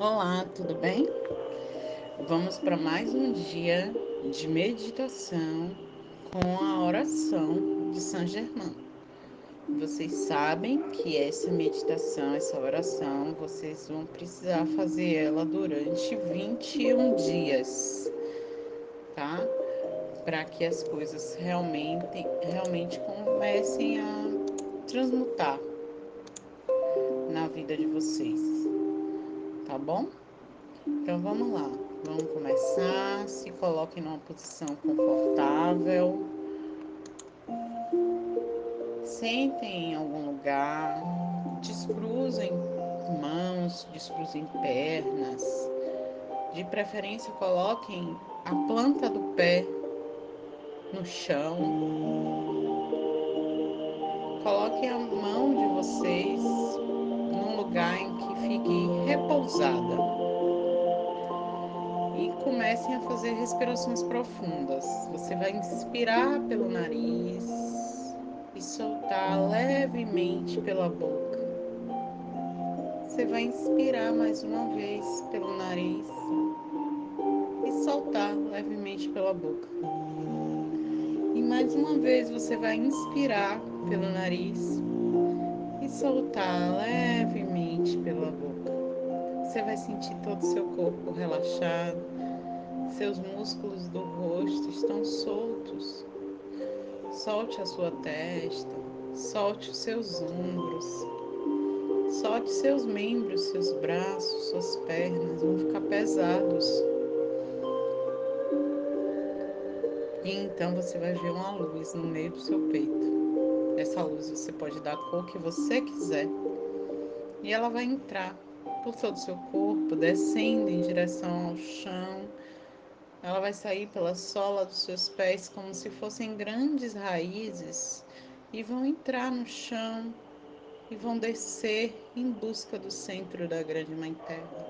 Olá, tudo bem? Vamos para mais um dia de meditação com a oração de São Germain. Vocês sabem que essa meditação, essa oração, vocês vão precisar fazer ela durante 21 dias, tá? Para que as coisas realmente, realmente comecem a transmutar na vida de vocês, tá bom? Então vamos lá, vamos começar. Se coloquem numa posição confortável. Sentem em algum lugar, descruzem mãos, descruzem pernas. De preferência, coloquem a planta do pé no chão. Coloquem a mão de vocês num lugar em fique repousada comecem a fazer respirações profundas. Você vai inspirar pelo nariz e soltar levemente pela boca. Você vai inspirar mais uma vez pelo nariz e soltar levemente pela boca. E mais uma vez você vai inspirar pelo nariz e soltar levemente pela boca. Você vai sentir todo o seu corpo relaxado seus músculos do rosto estão soltos. Solte a sua testa, solte os seus ombros, solte seus membros, seus braços, suas pernas vão ficar pesados. E então você vai ver uma luz no meio do seu peito. Essa luz você pode dar a cor que você quiser. E ela vai entrar por todo o seu corpo, descendo em direção ao chão ela vai sair pela sola dos seus pés como se fossem grandes raízes e vão entrar no chão e vão descer em busca do centro da grande mãe terra.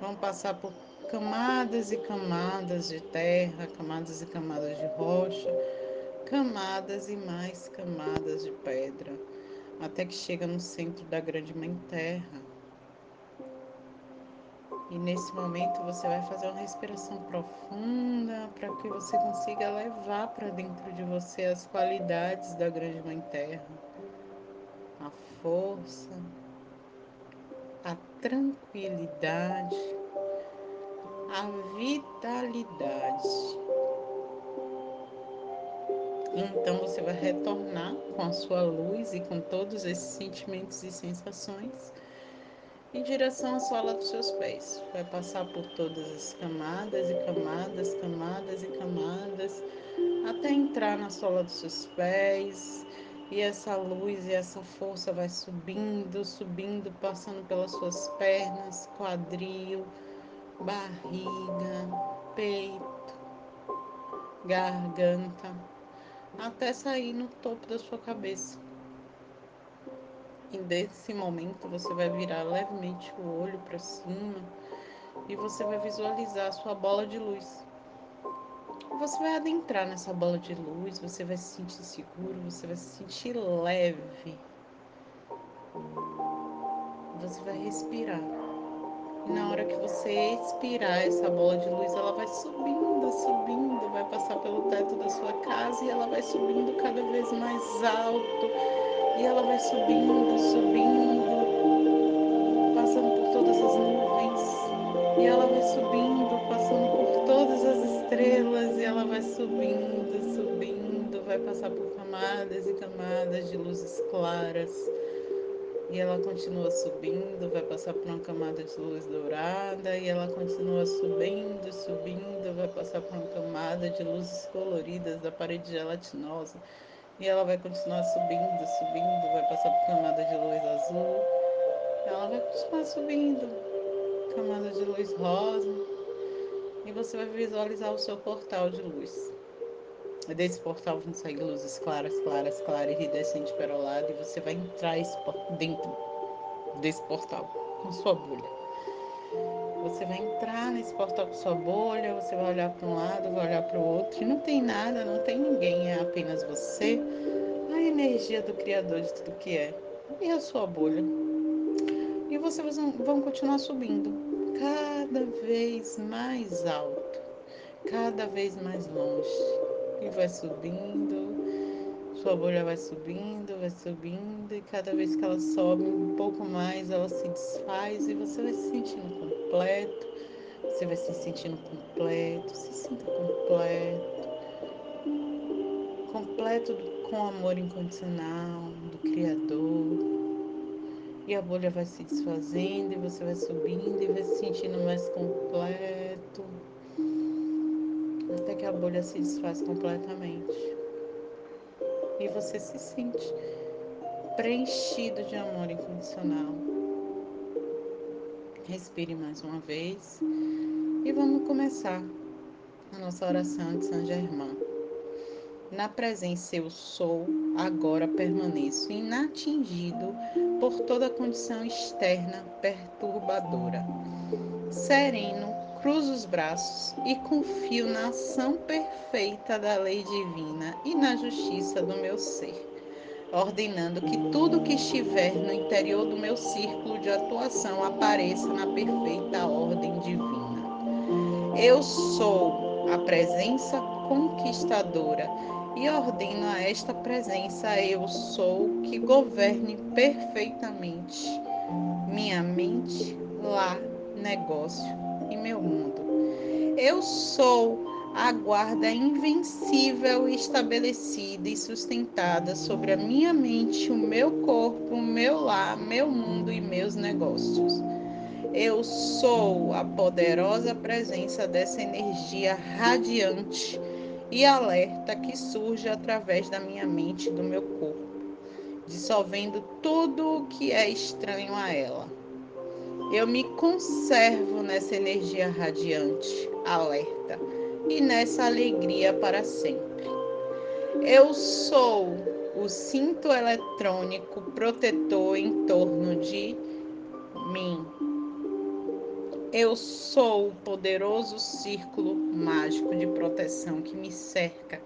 Vão passar por camadas e camadas de terra, camadas e camadas de rocha, camadas e mais camadas de pedra, até que chega no centro da grande mãe terra e nesse momento você vai fazer uma respiração profunda para que você consiga levar para dentro de você as qualidades da Grande Mãe Terra, a força, a tranquilidade, a vitalidade. Então você vai retornar com a sua luz e com todos esses sentimentos e sensações em direção à sola dos seus pés. Vai passar por todas as camadas e camadas, camadas e camadas, até entrar na sola dos seus pés. E essa luz e essa força vai subindo, subindo, passando pelas suas pernas, quadril, barriga, peito, garganta, até sair no topo da sua cabeça. E nesse momento você vai virar levemente o olho para cima e você vai visualizar a sua bola de luz. Você vai adentrar nessa bola de luz, você vai se sentir seguro, você vai se sentir leve. Você vai respirar. E na hora que você expirar essa bola de luz, ela vai subindo, subindo, vai passar pelo teto da sua casa e ela vai subindo cada vez mais alto e ela vai subindo, subindo, passando por todas as nuvens. E ela vai subindo, passando por todas as estrelas. E ela vai subindo, subindo, vai passar por camadas e camadas de luzes claras. E ela continua subindo, vai passar por uma camada de luz dourada, e ela continua subindo, subindo, vai passar por uma camada de luzes coloridas da parede gelatinosa e ela vai continuar subindo, subindo, vai passar por camada de luz azul. Ela vai continuar subindo, camada de luz rosa. E você vai visualizar o seu portal de luz. Desse portal vão sair luzes claras, claras, claras, iridescente, perolado. E você vai entrar dentro desse portal com sua bolha. Você vai entrar nesse portal com sua bolha, você vai olhar para um lado, vai olhar para o outro, e não tem nada, não tem ninguém, é apenas você, a energia do Criador de tudo que é, e a sua bolha. E vocês vão continuar subindo, cada vez mais alto, cada vez mais longe. E vai subindo, sua bolha vai subindo, vai subindo, e cada vez que ela sobe um pouco mais, ela se desfaz e você vai se sentindo completo, você vai se sentindo completo, se sinta completo, completo com amor incondicional do Criador. E a bolha vai se desfazendo e você vai subindo e vai se sentindo mais completo. Até que a bolha se desfaz completamente. E você se sente preenchido de amor incondicional. Respire mais uma vez e vamos começar a nossa oração de São Germain. Na presença eu sou, agora permaneço inatingido por toda condição externa perturbadora. Sereno, cruzo os braços e confio na ação perfeita da lei divina e na justiça do meu ser, ordenando que tudo que estiver no interior do meu círculo de atuação apareça na perfeita ordem divina. Eu sou a presença conquistadora e ordeno a esta presença eu sou que governe perfeitamente minha mente, lar, negócio e meu mundo. Eu sou a guarda invencível estabelecida e sustentada sobre a minha mente, o meu corpo, o meu lar, meu mundo e meus negócios. Eu sou a poderosa presença dessa energia radiante e alerta que surge através da minha mente e do meu corpo, dissolvendo tudo o que é estranho a ela. Eu me conservo nessa energia radiante, alerta e nessa alegria para sempre. Eu sou o cinto eletrônico protetor em torno de mim eu sou o poderoso círculo mágico de proteção que me cerca,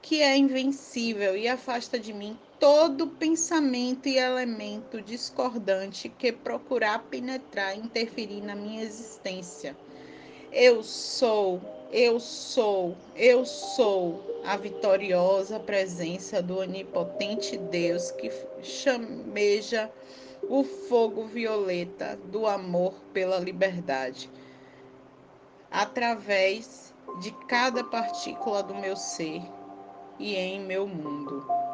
que é invencível e afasta de mim todo pensamento e elemento discordante que procurar penetrar e interferir na minha existência. Eu sou, eu sou, eu sou a vitoriosa presença do onipotente Deus que chameja o fogo violeta do amor pela liberdade, através de cada partícula do meu ser e em meu mundo.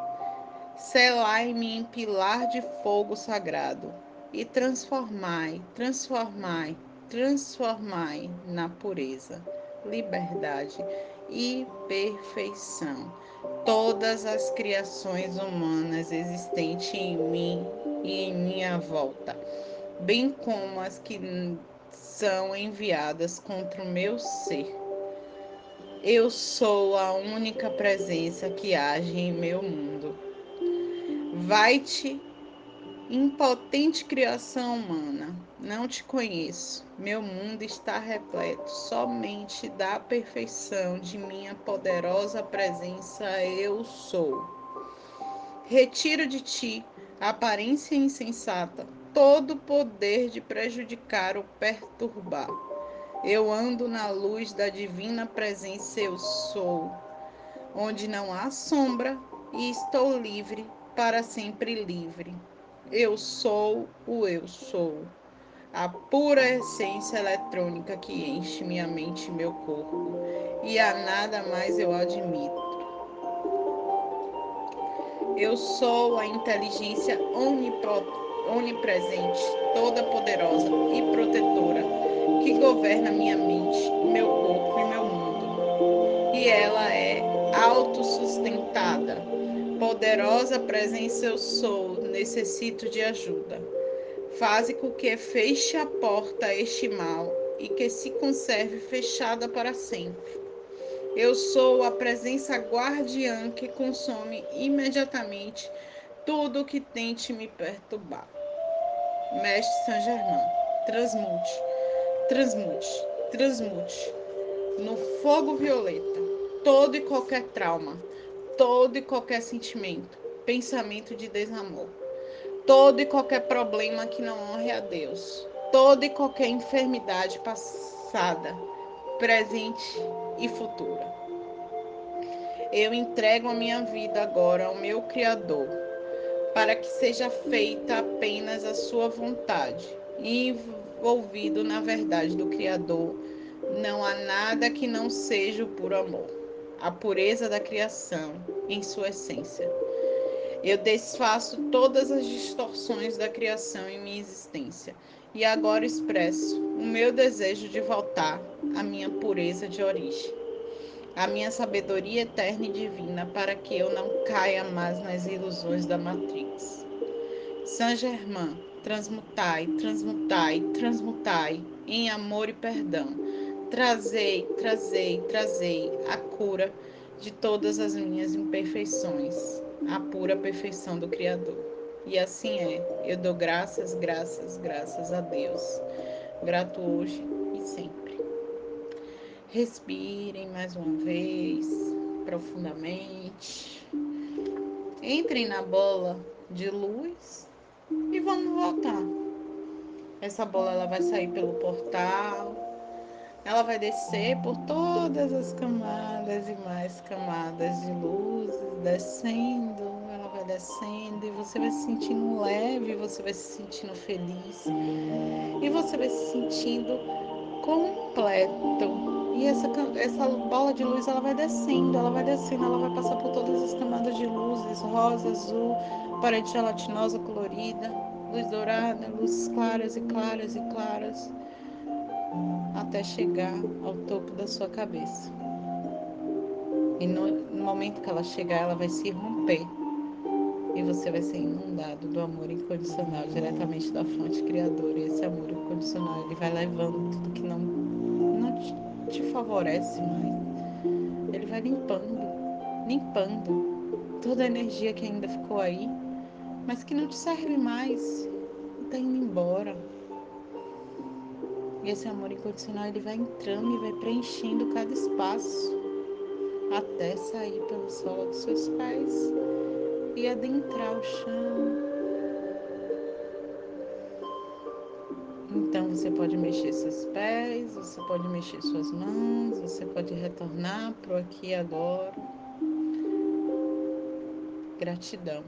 Selai-me em pilar de fogo sagrado e transformai, transformai, transformai na pureza, liberdade e perfeição todas as criações humanas existentes em mim e em minha volta, bem como as que são enviadas contra o meu ser. Eu sou a única presença que age em meu mundo. Vai-te, impotente criação humana, não te conheço. Meu mundo está repleto somente da perfeição de minha poderosa presença. Eu sou. Retiro de ti aparência insensata, todo o poder de prejudicar ou perturbar. Eu ando na luz da divina presença, eu sou, onde não há sombra e estou livre, para sempre livre. Eu sou o eu sou, a pura essência eletrônica que enche minha mente e meu corpo, e a nada mais eu admito. Eu sou a inteligência onipresente, toda poderosa e protetora que governa minha mente, meu corpo e meu mundo. E ela é autossustentada. Poderosa presença eu sou, necessito de ajuda. Faze com que feche a porta a este mal e que se conserve fechada para sempre. Eu sou a presença guardiã que consome imediatamente tudo que tente me perturbar. Mestre Saint Germain, transmute, transmute, transmute no fogo violeta todo e qualquer trauma, todo e qualquer sentimento, pensamento de desamor, todo e qualquer problema que não honre a Deus, toda e qualquer enfermidade passada, presente e futura. Eu entrego a minha vida agora ao meu Criador, para que seja feita apenas a sua vontade, envolvido na verdade do Criador. Não há nada que não seja o puro amor, a pureza da criação em sua essência. Eu desfaço todas as distorções da criação em minha existência e agora expresso o meu desejo de voltar à minha pureza de origem, à minha sabedoria eterna e divina, para que eu não caia mais nas ilusões da Matrix. Saint Germain, transmutai, transmutai, transmutai em amor e perdão. Trazei, trazei, trazei a cura de todas as minhas imperfeições a pura perfeição do Criador. E assim é. Eu dou graças, graças, graças a Deus. Grato hoje e sempre. Respirem mais uma vez, profundamente. Entrem na bola de luz e vamos voltar. Essa bola ela vai sair pelo portal ela vai descer por todas as camadas e mais camadas de luzes, descendo, ela vai descendo e você vai se sentindo leve, você vai se sentindo feliz. E você vai se sentindo completo. E essa, essa bola de luz ela vai descendo, ela vai descendo, ela vai passar por todas as camadas de luzes, rosa, azul, parede gelatinosa colorida, luz dourada, luzes claras e claras e claras até chegar ao topo da sua cabeça. E no, no, momento que ela chegar, ela vai se romper. E você vai ser inundado do amor incondicional diretamente da fonte criadora. E esse amor incondicional, ele vai levando tudo que não, não te, te favorece mais. Ele vai limpando, limpando toda a energia que ainda ficou aí, mas que não te serve mais. E tá indo embora e esse amor incondicional ele vai entrando e vai preenchendo cada espaço até sair pelo solo dos seus pés e adentrar o chão. Então você pode mexer seus pés, você pode mexer suas mãos, você pode retornar para o aqui e agora. Gratidão.